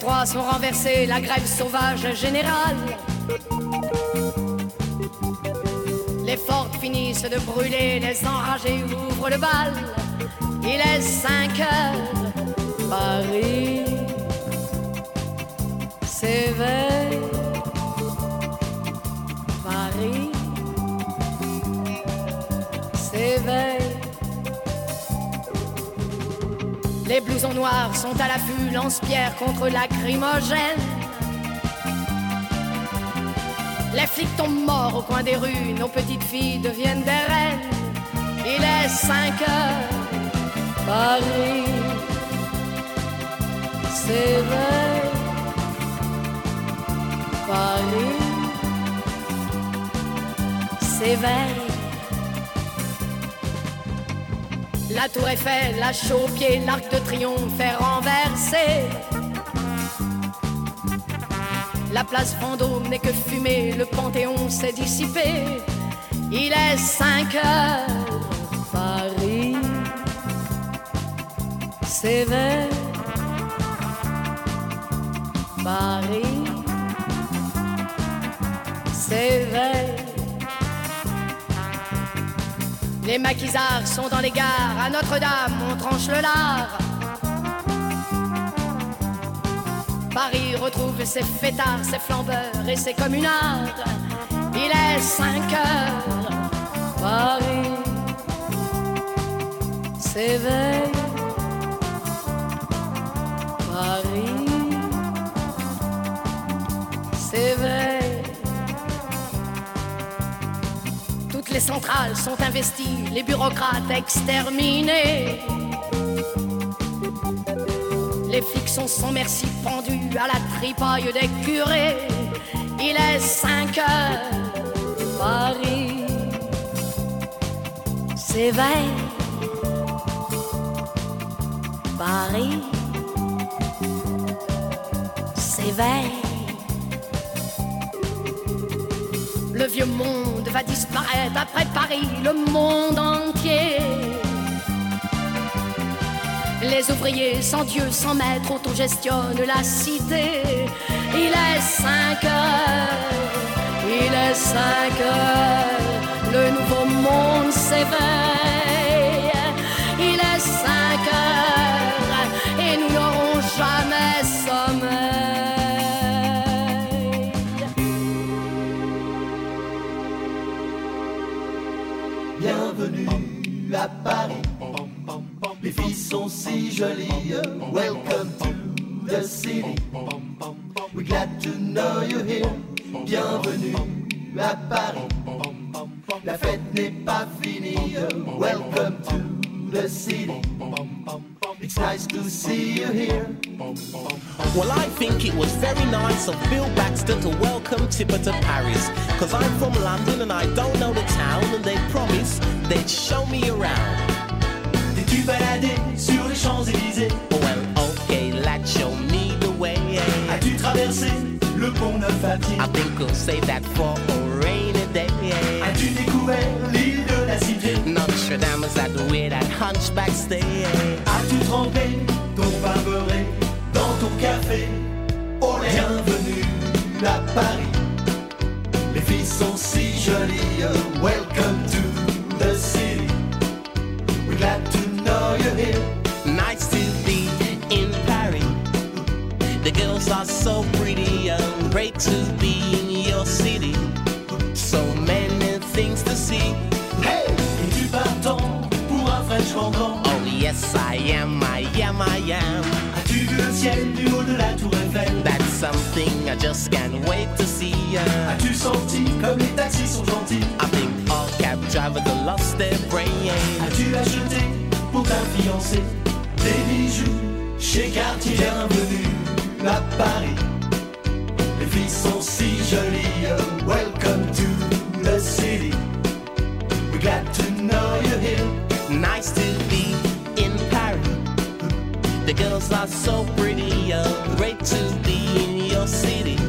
Les 403 sont renversés, la grève sauvage générale. Les fortes finissent de brûler, les enragés ouvrent le bal. Il est 5 heures, Paris s'éveille. Les blousons noirs sont à l'affût, lance-pierre contre lacrymogène. Les flics tombent morts au coin des rues, nos petites filles deviennent des reines. Il est 5 heures, Paris s'éveille. Paris s'éveille. La tour Eiffel, la pied, l'arc de triomphe est renversé. La place Vendôme n'est que fumée, le Panthéon s'est dissipé. Il est 5 heures, Paris s'éveille. Paris s'éveille. Les maquisards sont dans les gares, à Notre-Dame on tranche le lard. Paris retrouve ses fêtards, ses flambeurs et ses communards. Il est 5 heures, Paris s'éveille. Les centrales sont investies, les bureaucrates exterminés. Les flics sont sans merci pendus à la tripaille des curés. Il est 5 heures, Paris s'éveille. Paris s'éveille. Vieux monde va disparaître après Paris, le monde entier. Les ouvriers sans Dieu, sans maître, autogestionnent la cité. Il est 5 heures, il est 5 heures, le nouveau monde s'éveille. Welcome to the city. We're glad to know you're here. Bienvenue à Paris. La fête n'est pas finie. Welcome to the city. It's nice to see you here. Well, I think it was very nice of Bill Baxter to welcome Tipper to Paris. Cause I'm from London and I don't know the town, and they promised they'd show me around. T'es-tu baladé sur les Champs-Élysées Well, okay, let's show me the way. As-tu traversé le pont Neuf à pied I think we'll save that for a rainy day. As-tu découvert l'île de la Cité? Notre Dame is at where that hunchback stay. As-tu trempé ton pain beurré dans ton café? Lait Bienvenue à Paris. Les filles sont si jolies. Welcome to the city. We're glad to know you're here. Nice to be in Paris. The girls are so pretty, and great to be in your city. So many things to see. Hey, es-tu partant pour un French cancan Oh yes, I am, I am, I am. As-tu vu le ciel du haut de la tour Eiffel That's something I just can't wait to see. As-tu senti comme les taxis sont gentils I think all cab drivers lost their brain. As-tu acheté des bijoux chez Cartier Bienvenue à Paris. Les filles sont si jolies. Welcome to the city. We're glad to know you're here. Nice to be in Paris. The girls are so pretty, great to be in your city.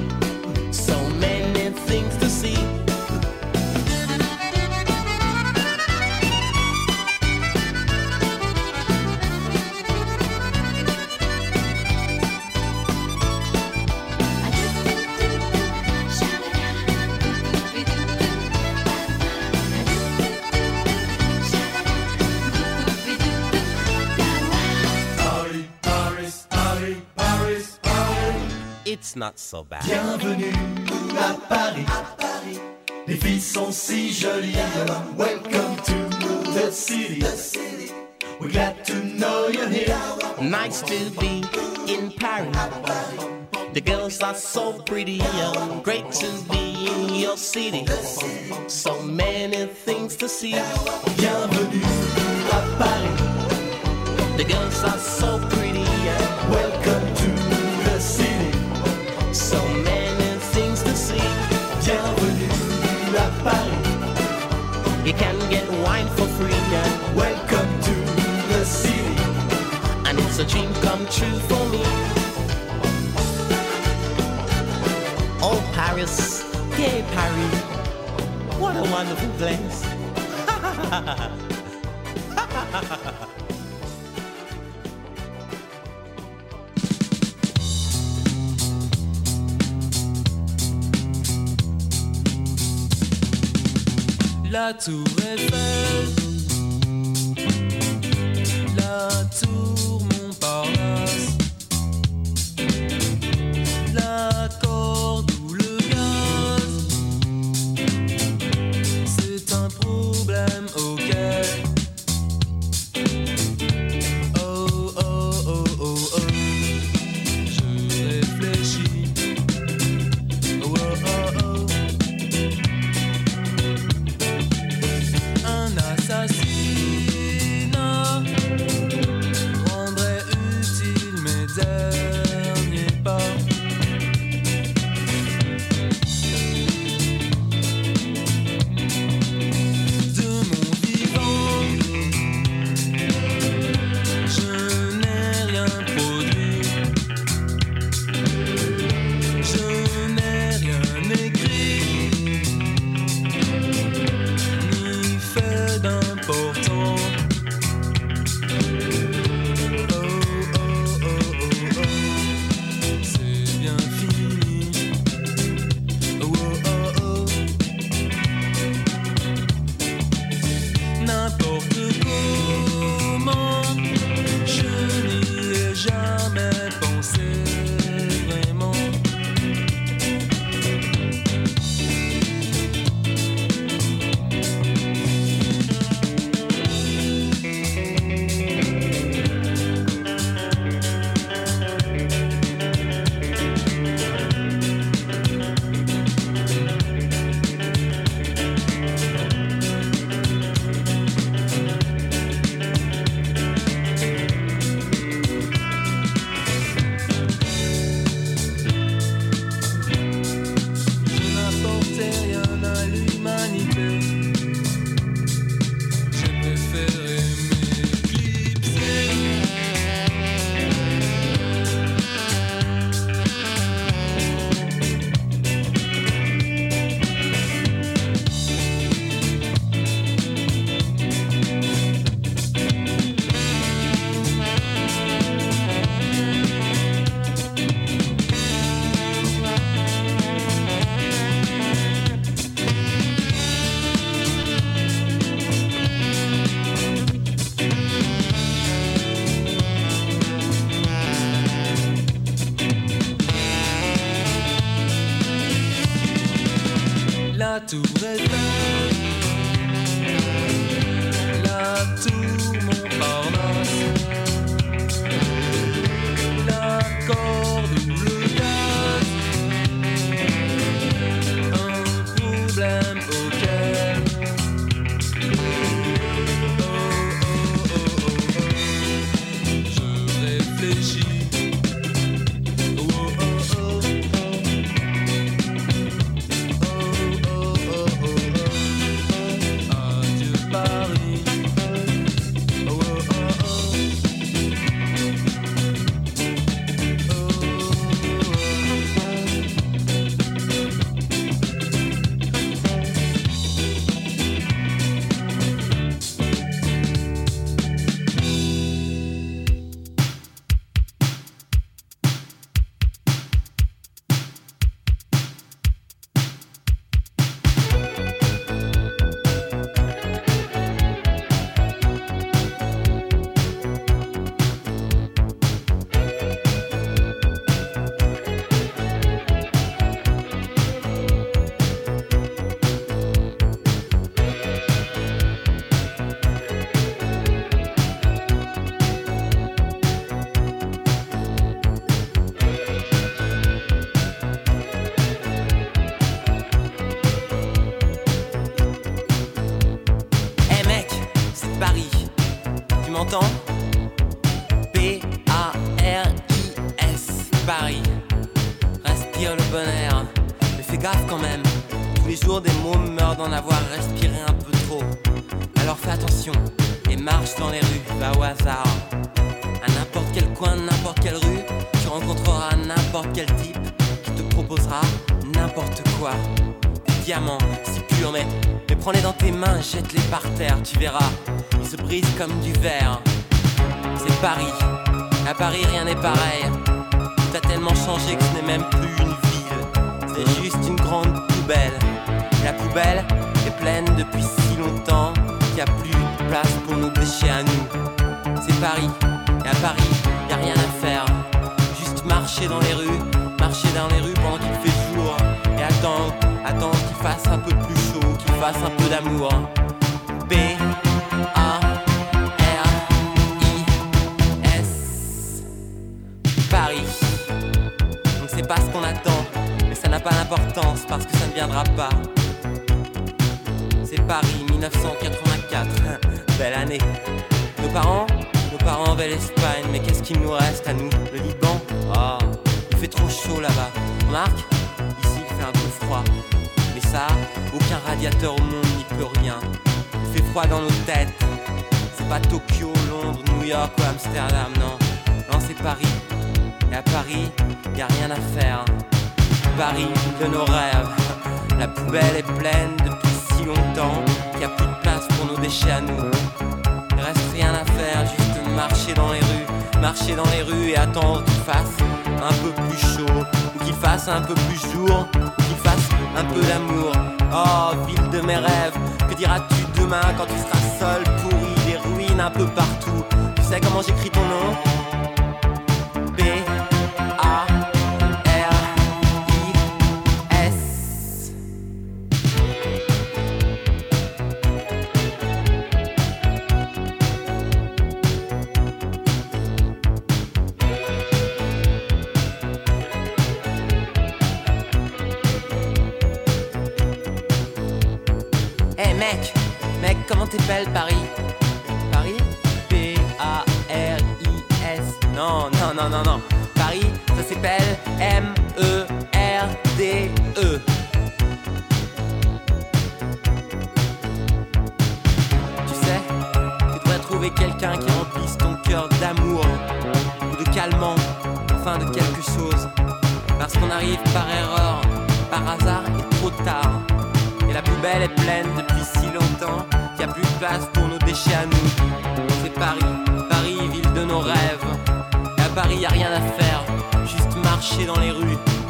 It's not so bad. Bienvenue à Paris. Les filles sont si jolies. Welcome to the city. We're glad to know you're here. Nice to be in Paris. The girls are so pretty, great to be in your city. So many things to see. Bienvenue à Paris. The girls are so pretty, a dream come true for me. Oh, Paris, yeah, Paris, what a wonderful place. La tour Eiffel, fasse un peu plus chaud, qu'il fasse un peu d'amour. B A R I S Paris. On ne sait pas ce qu'on attend, mais ça n'a pas d'importance parce que ça ne viendra pas. C'est Paris 1984, belle année. Nos parents, nos parents veulent l'Espagne, mais qu'est-ce qu'il nous reste à nous? Le Liban? Ah, il fait trop chaud là-bas. Remarque, ici il fait un peu froid. Aucun radiateur au monde n'y peut rien. Il fait froid dans nos têtes. C'est pas Tokyo, Londres, New York ou Amsterdam, non. Non, c'est Paris. Et à Paris, y a rien à faire. Paris de nos rêves. La poubelle est pleine depuis si longtemps qu'il n'y a plus de place pour nos déchets à nous. Il reste rien à faire, juste marcher dans les rues, marcher dans les rues et attendre qu'il fasse un peu plus chaud, ou qu'il fasse un peu plus jour, ou qu'il fasse un peu d'amour. Oh, ville de mes rêves, que diras-tu demain quand tu seras seul, pourri, des ruines un peu partout? Tu sais comment j'écris ton nom? Comment t'appelles Paris Paris P-A-R-I-S. Non, non, non, non, non. Paris, ça s'appelle M-E-R-D-E. Tu sais, tu devrais trouver quelqu'un qui remplisse ton cœur d'amour ou de calmant, enfin de quelque chose. Parce qu'on arrive par erreur, par hasard et trop tard. Et la poubelle est pleine depuis si longtemps qu'il n'y a plus de place pour nos déchets à nous. C'est Paris, Paris, ville de nos rêves. Et à Paris, y a rien à faire, juste marcher dans les rues.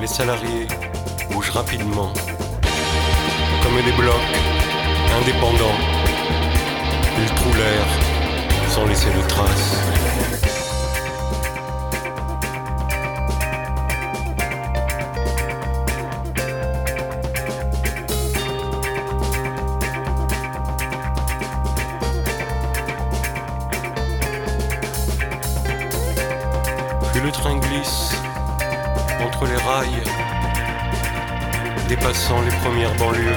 Les salariés bougent rapidement. Comme des blocs indépendants, ils trouvent l'air sans laisser de traces. Dépassant les premières banlieues.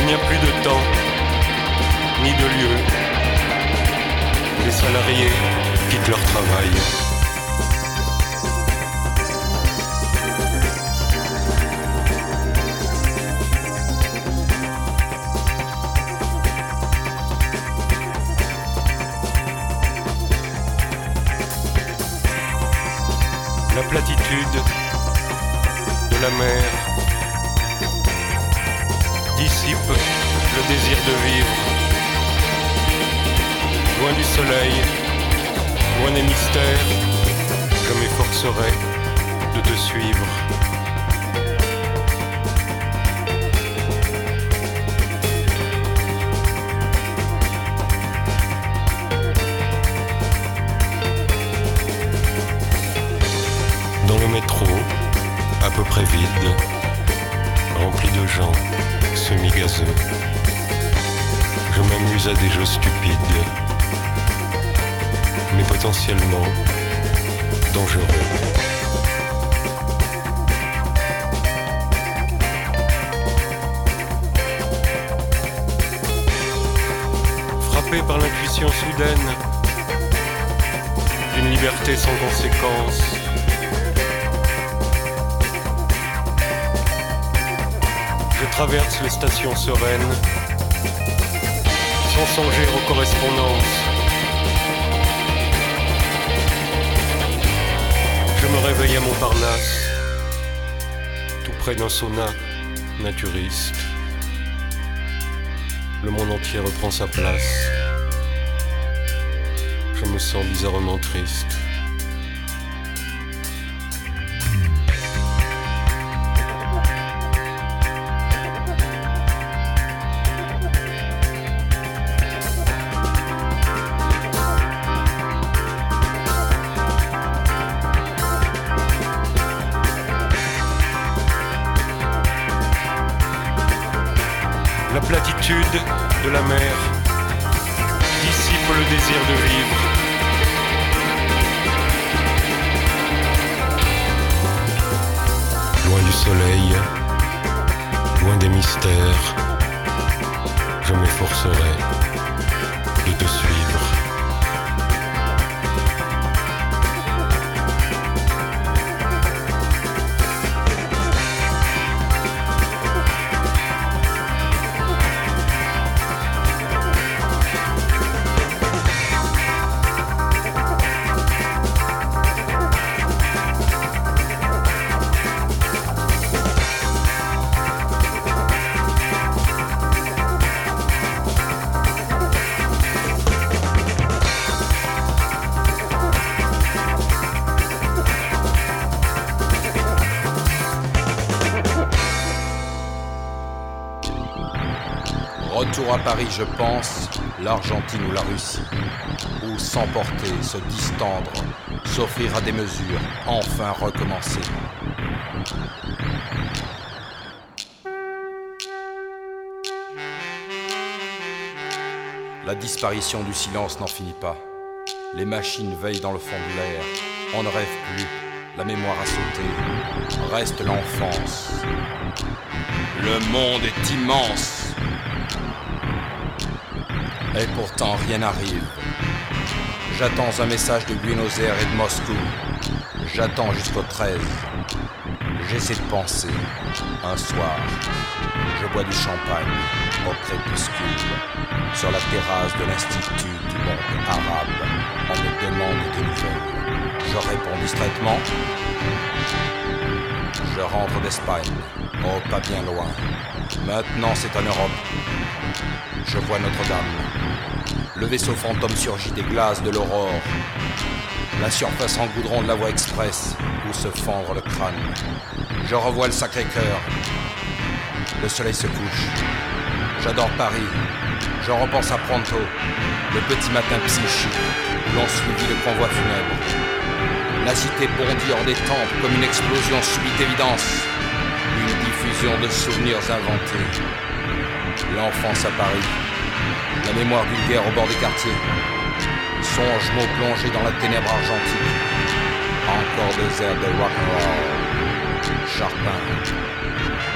Il n'y a plus de temps, ni de lieu. Les salariés quittent leur travail. La platitude de la mer dissipe le désir de vivre. Loin du soleil, loin des mystères, je m'efforcerai de te suivre. Vide, rempli de gens semi-gazeux. Je m'amuse à des jeux stupides, mais potentiellement dangereux. Frappé par l'intuition soudaine d'une liberté sans conséquence, traverse les stations sereines, sans songer aux correspondances. Je me réveille à Montparnasse, tout près d'un sauna naturiste. Le monde entier reprend sa place. Je me sens bizarrement triste. Paris, je pense, l'Argentine ou la Russie. Ou s'emporter, se distendre, s'offrir à des mesures, enfin recommencer. La disparition du silence n'en finit pas. Les machines veillent dans le fond de l'air. On ne rêve plus. La mémoire a sauté. Reste l'enfance. Le monde est immense. Et pourtant rien n'arrive. J'attends un message de Buenos Aires et de Moscou. J'attends jusqu'au 13. J'essaie de penser. Un soir, je bois du champagne au crépuscule sur la terrasse de l'Institut du monde arabe. On me demande des nouvelles. Je réponds distraitement. Je rentre d'Espagne. Oh, pas bien loin. Maintenant, c'est en Europe. Je vois Notre-Dame. Le vaisseau fantôme surgit des glaces de l'aurore. La surface en goudron de la voie express où se fendre le crâne. Je revois le Sacré-Cœur. Le soleil se couche. J'adore Paris. Je repense à Pronto, le petit matin psychique où l'on suivit le convoi funèbre. La cité bondit hors des temples comme une explosion subite évidence. Une diffusion de souvenirs inventés. L'enfance à Paris. La mémoire vulgaire au bord des quartiers. Songe mots plongés dans la ténèbre argentique. Encore des airs de rock'n'roll. Charpin.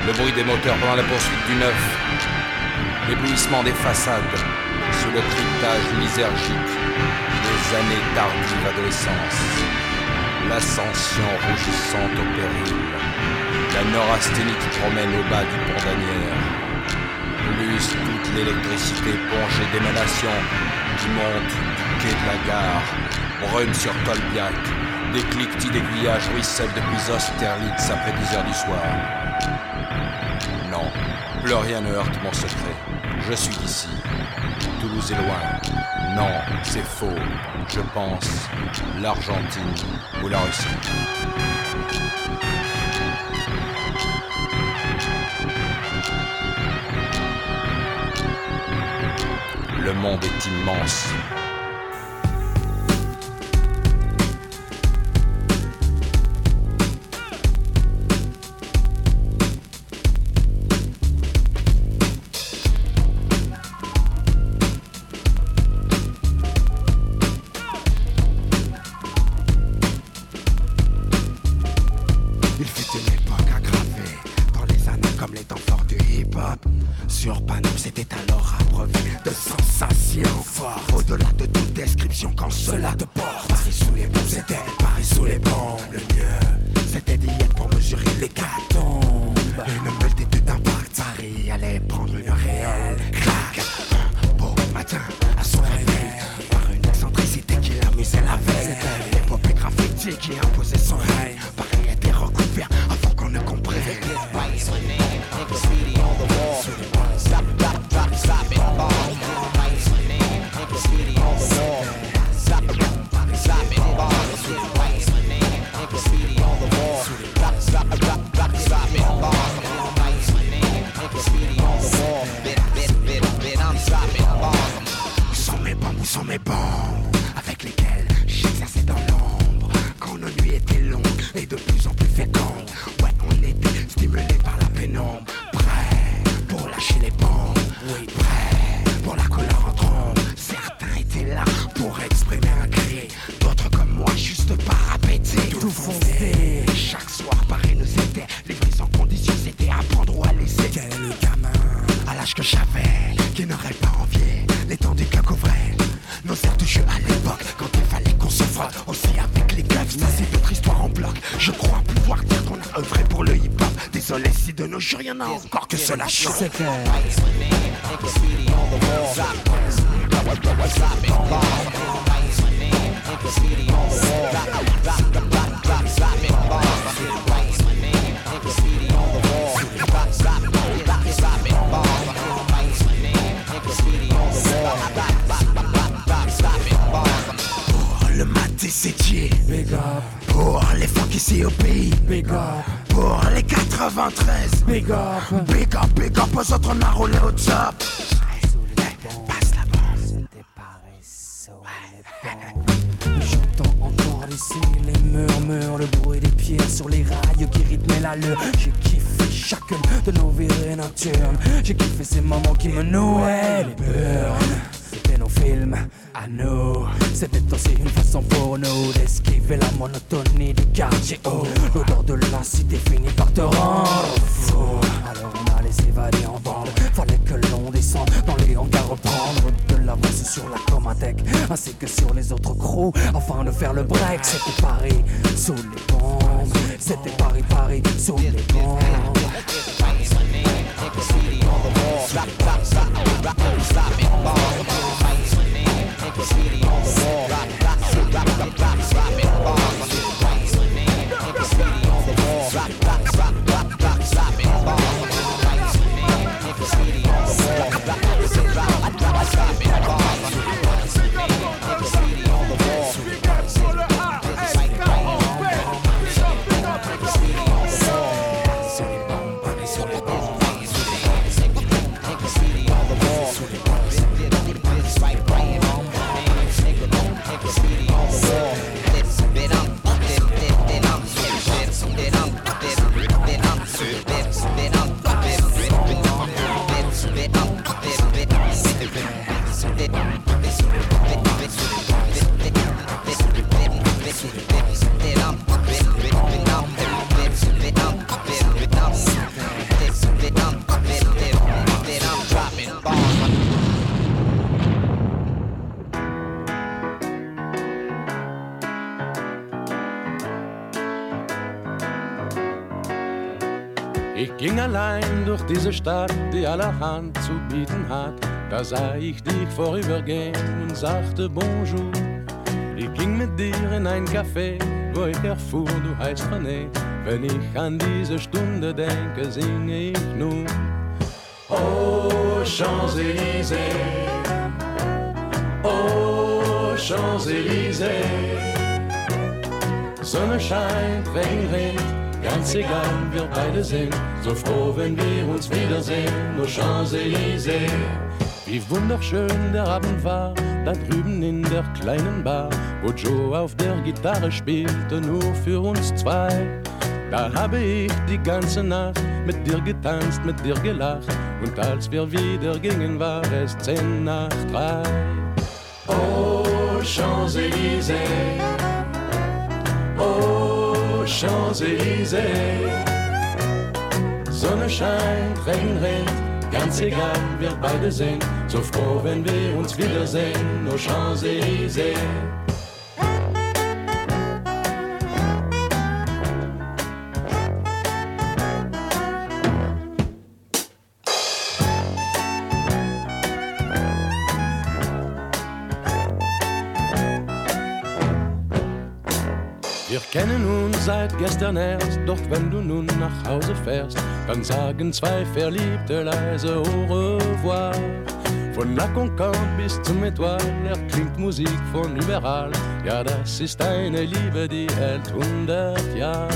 Le bruit des moteurs pendant la poursuite du neuf. L'éblouissement des façades sous le cryptage misergique des années tardives adolescence. L'ascension rougissante au péril. La neurasthénie qui promène au bas du pont d'Anière. Toute l'électricité pongée d'émanations qui monte du quai de la gare. Brune sur Tolbiac. Des cliquetis d'aiguillage ruissellent depuis Austerlitz après 10 heures du soir. Non, plus rien ne heurte mon secret. Je suis d'ici. Toulouse est loin. Non, c'est faux. Je pense l'Argentine ou la Russie. Le monde est immense. Que cela durch diese Stadt, die allerhand zu bieten hat. Da sah ich dich vorübergehen und sagte Bonjour. Ich ging mit dir in ein Café, wo ich erfuhr, du heißt René. Wenn ich an diese Stunde denke, singe ich nun. Oh, Champs-Élysées. Oh, Champs-Élysées. Sonne scheint, Regen rinnt, ganz egal, wir beide sind so froh, wenn wir uns wiedersehen, nur Champs-Élysées. Wie wunderschön der Abend war, da drüben in der kleinen Bar, wo Joe auf der Gitarre spielte, nur für uns zwei. Da habe ich die ganze Nacht mit dir getanzt, mit dir gelacht, und als wir wieder gingen, war es zehn nach drei. Oh, Champs-Élysées. Oh, Champs-Élysées. Sonne scheint, Regen rinnt, ganz egal, wir beide sind so froh, wenn wir uns wiedersehen, nur Champs-Élysées. Seit gestern erst, doch wenn du nun nach Hause fährst, dann sagen zwei Verliebte leise au revoir. Von La Concorde bis zum Etoile erklingt Musik von überall. Ja, das ist eine Liebe, die hält hundert Jahre.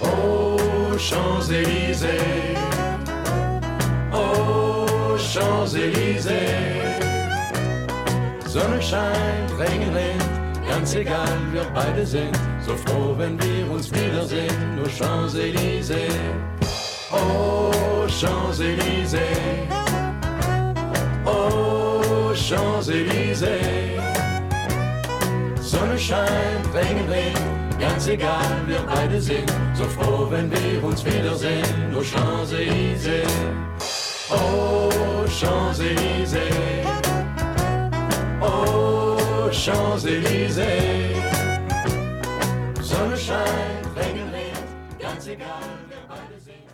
Oh, Champs-Élysées. Oh, Champs-Élysées. Sonne scheint, Regen rinnt, ganz egal, wir beide sind so froh, wenn wir uns wiedersehen, nur Champs-Élysées. Oh, Champs-Élysées. Oh, Champs-Élysées. Sonne scheint, Regen ganz egal, wir beide sind so froh, wenn wir uns wiedersehen, nur Champs-Élysées. Oh, Champs-Élysées. Oh, Champs-Élysées. Sonne scheint, Regen rinnt, ganz egal, wir beide sind.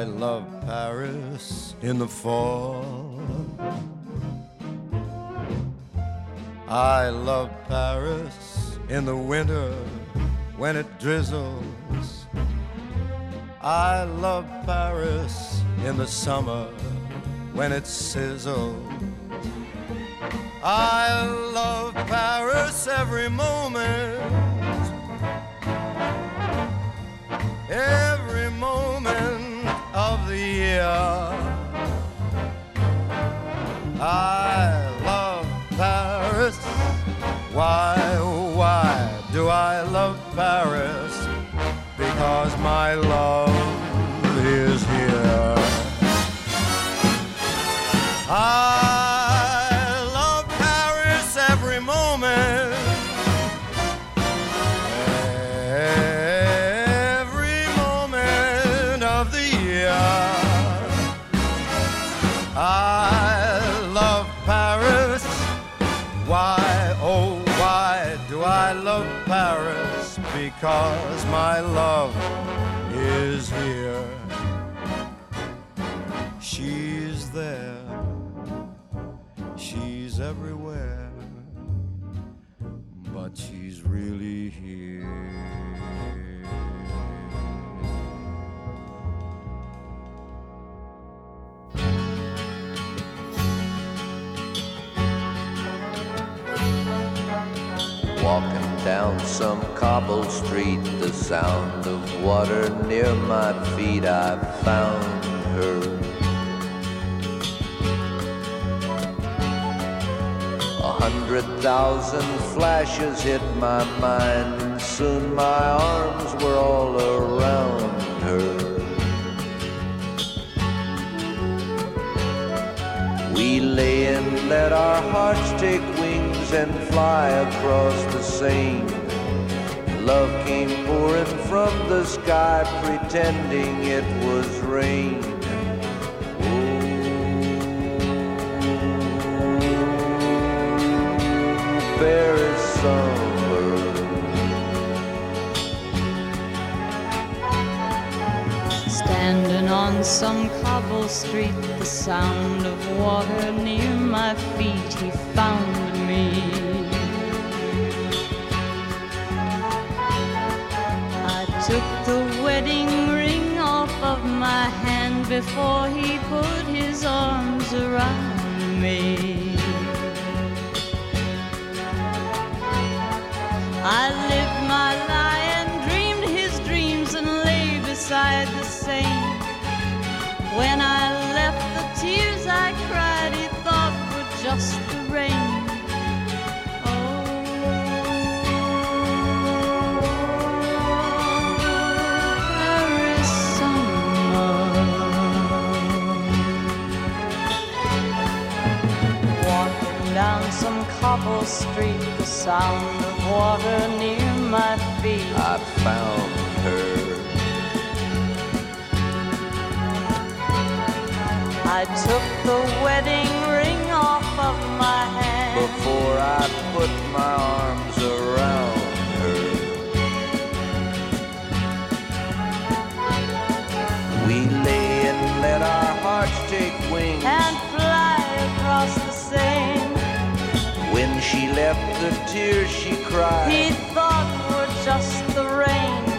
I love Paris in the fall. I love Paris in the winter when it drizzles. I love Paris in the summer when it sizzles. I love Paris every moment. Year. I love Paris. Why, why do I love Paris? Because my love Because my love is here. She's there. She's everywhere. But she's really some cobble street, the sound of water near my feet, I found her. A hundred thousand flashes hit my mind, and soon my arms were all around her. We lay and let our hearts take wings and fly across the Seine. Love came pouring from the sky, pretending it was rain. Oh, Paris summer. Standing on some cobble street, the sound of water near my feet, he found wedding ring off of my hand before he put his arms around me. I cobble street, the sound of water near my feet. I found her. I took the wedding ring off of my hand before I put my arms around When the tears she cried. He thought were just the rain.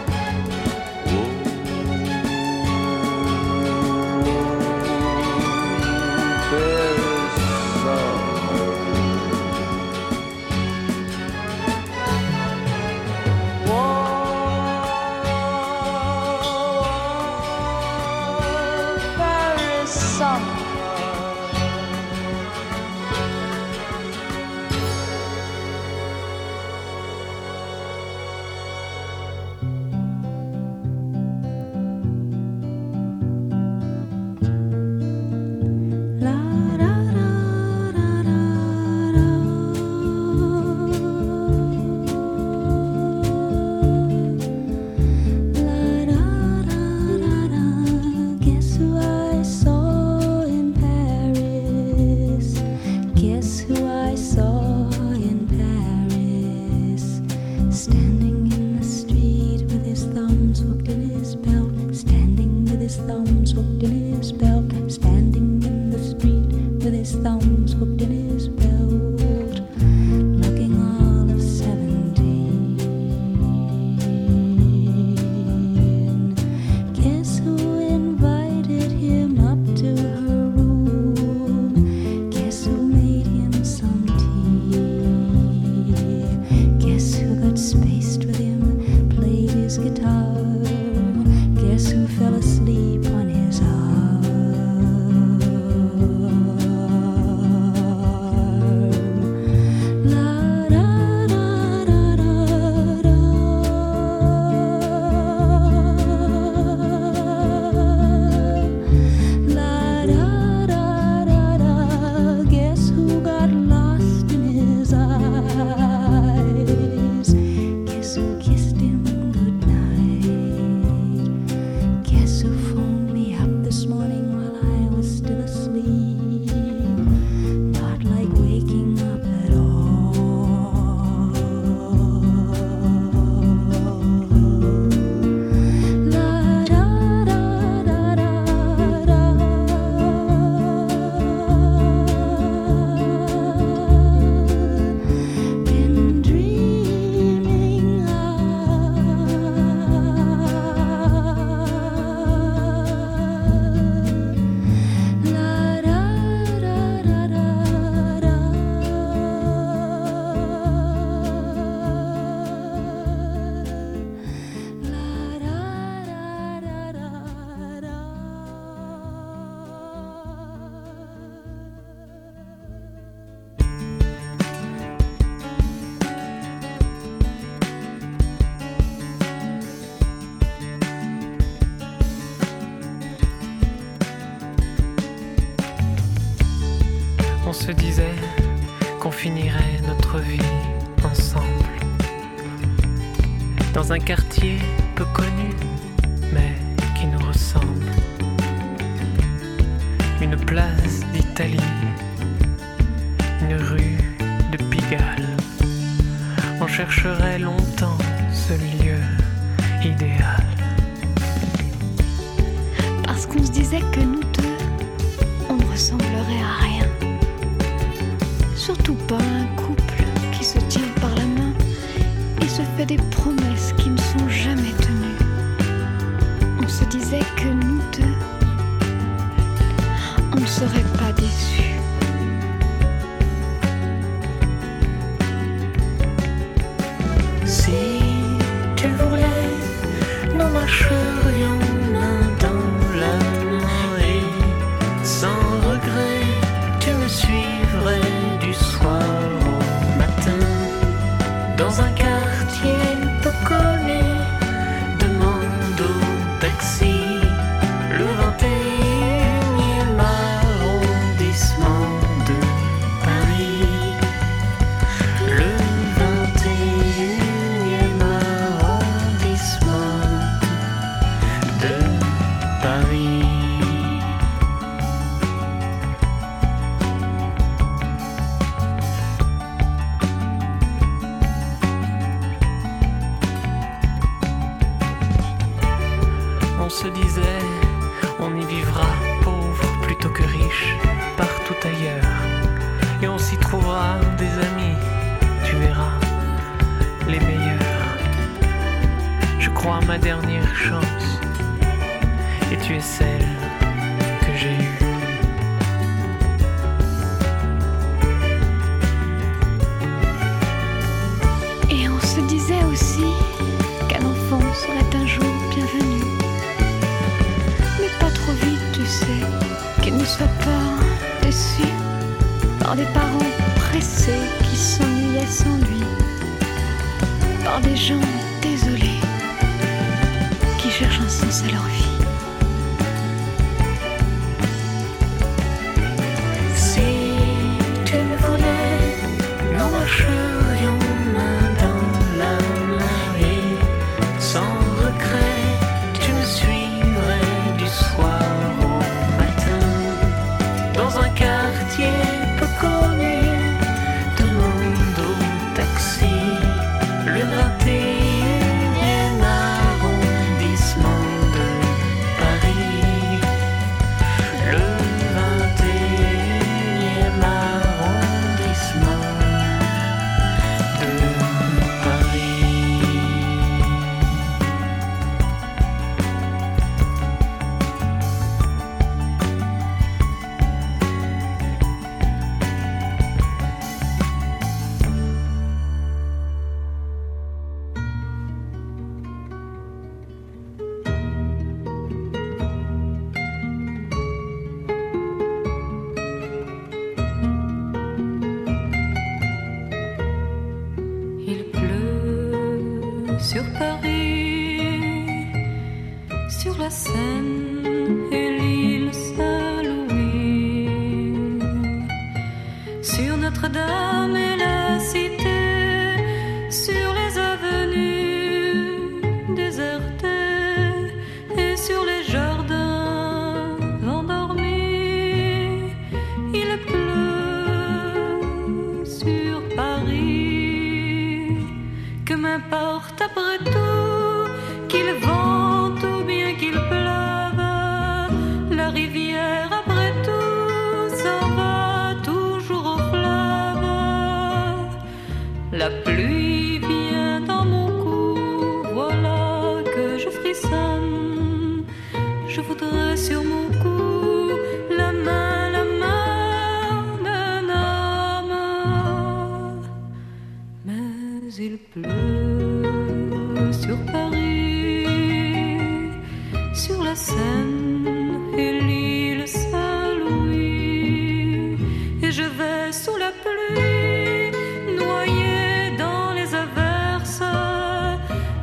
Sous la pluie, noyé dans les averses,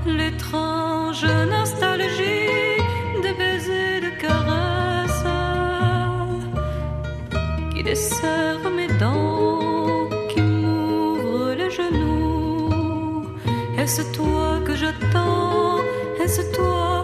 l'étrange nostalgie de baisers, de caresses qui dessert mes dents, qui m'ouvre les genoux. Est-ce toi que j'attends Est-ce toi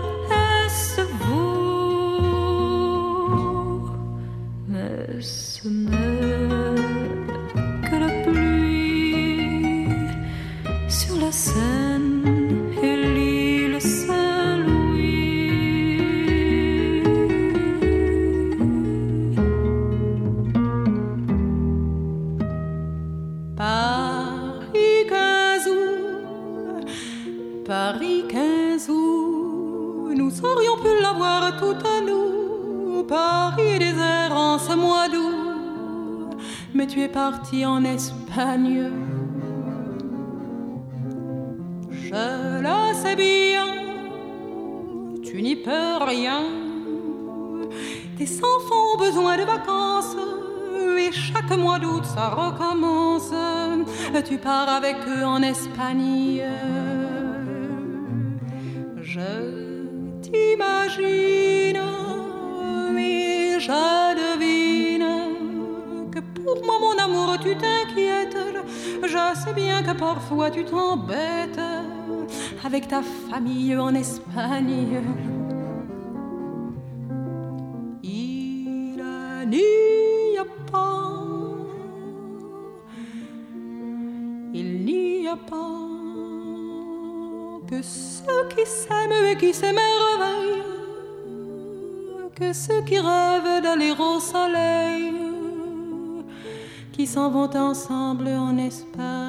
ça recommence. Tu pars avec eux en Espagne. Je t'imagine, mais je devine que pour moi, mon amour, tu t'inquiètes. Je sais bien que parfois tu t'embêtes avec ta famille en Espagne. Il n'y a pas, que ceux qui s'aiment et qui s'émerveillent, que ceux qui rêvent d'aller au soleil, qui s'en vont ensemble en Espagne.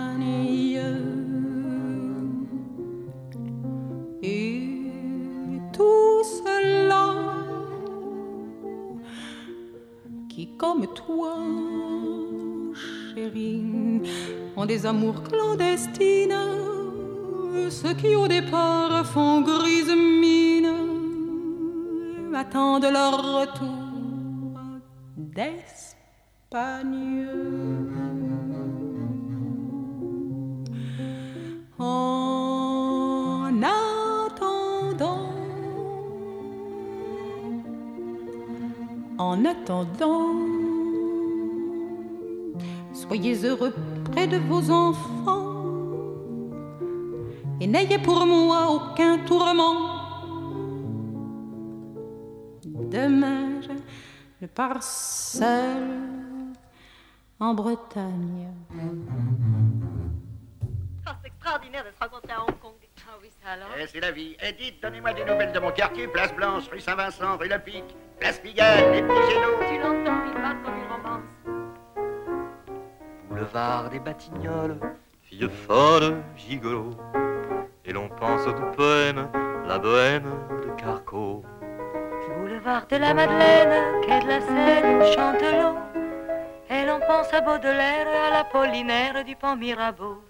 Des amours clandestines, ceux qui au départ font grise mine, attendent leur retour d'Espagne. En attendant, en attendant, soyez heureux près de vos enfants et n'ayez pour moi aucun tourment. Demain, je, pars seul en Bretagne. Oh, c'est extraordinaire de se rencontrer à Hong Kong. Ah oui, ça alors? Eh, c'est la vie. Eh, dites, donnez-moi des nouvelles de mon quartier. Place Blanche, rue Saint-Vincent, rue Le Pic, place Pigalle, les petits génots. Tu l'entends, il parle comme une romance. Boulevard des Batignolles, fille folle, gigolo. Et l'on pense au doux poème, la bohème de Carco. Boulevard de la Madeleine, quai de la Seine, chante l'eau. Et l'on pense à Baudelaire, à l'Apollinaire du pont Mirabeau.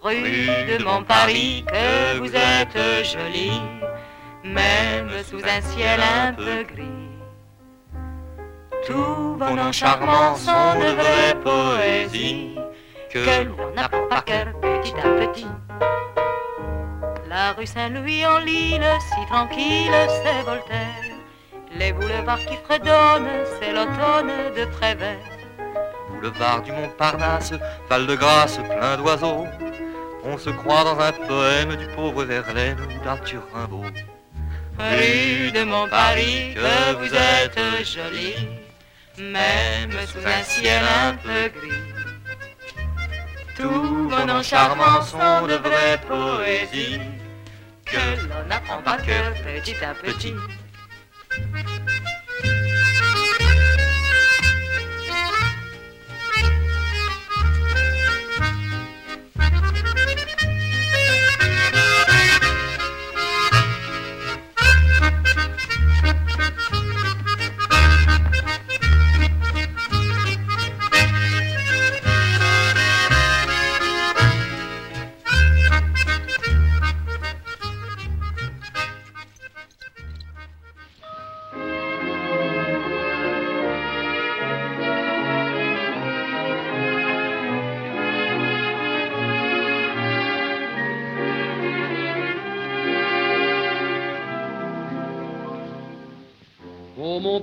Rue de Montparis, que vous êtes jolie, même sous un ciel un peu gris. Tous vos noms charmants sont de vraies poésies, que l'on apprend par cœur petit à petit. La rue Saint-Louis en l'île, si tranquille, c'est Voltaire. Les boulevards qui fredonnent, c'est l'automne de Prévert. Boulevard du Montparnasse, Val de Grâce, plein d'oiseaux. On se croit dans un poème du pauvre Verlaine ou d'Arthur Rimbaud. Rue de mon Paris, que vous êtes jolie, même sous un ciel un peu gris. Tous vos noms charmants sont de vraies poésies que l'on apprend par cœur petit à petit.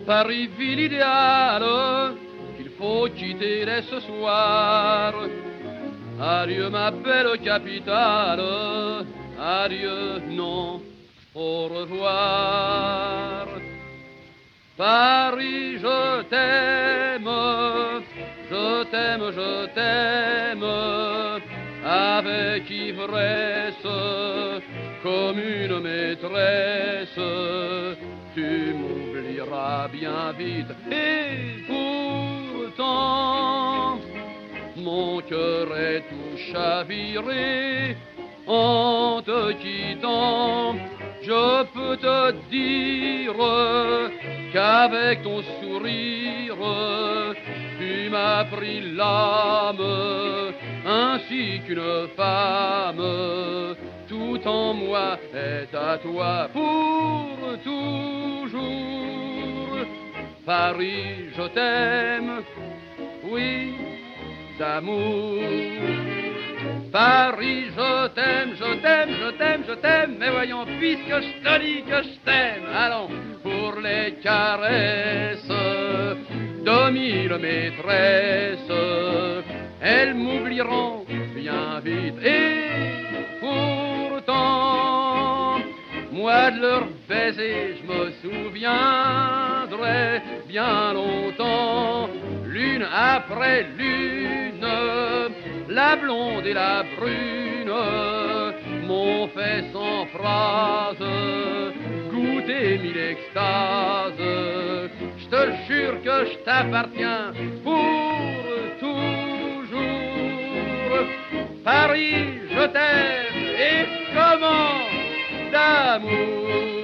Paris, ville idéale, qu'il faut quitter dès ce soir. Adieu ma belle capitale, adieu, non, au revoir. Paris, je t'aime, je t'aime, je t'aime, avec ivresse, comme une maîtresse, tu bien vite. Et pourtant, mon cœur est tout chaviré en te quittant. Je peux te dire qu'avec ton sourire, tu m'as pris l'âme, ainsi qu'une femme, tout en moi est à toi pour toujours. Paris, je t'aime, oui, d'amour. Paris, je t'aime, je t'aime, je t'aime, je t'aime, mais voyons, puisque je te dis que je t'aime, allons pour les caresses. De mille maîtresses, elles m'oublieront bien vite, et pourtant, moi de leur baiser, je me souviendrai bien longtemps, l'une après l'une, la blonde et la brune m'ont fait sans phrase goûter mille extases. Je te jure que je t'appartiens pour toujours. Paris, je t'aime et comment l'amour.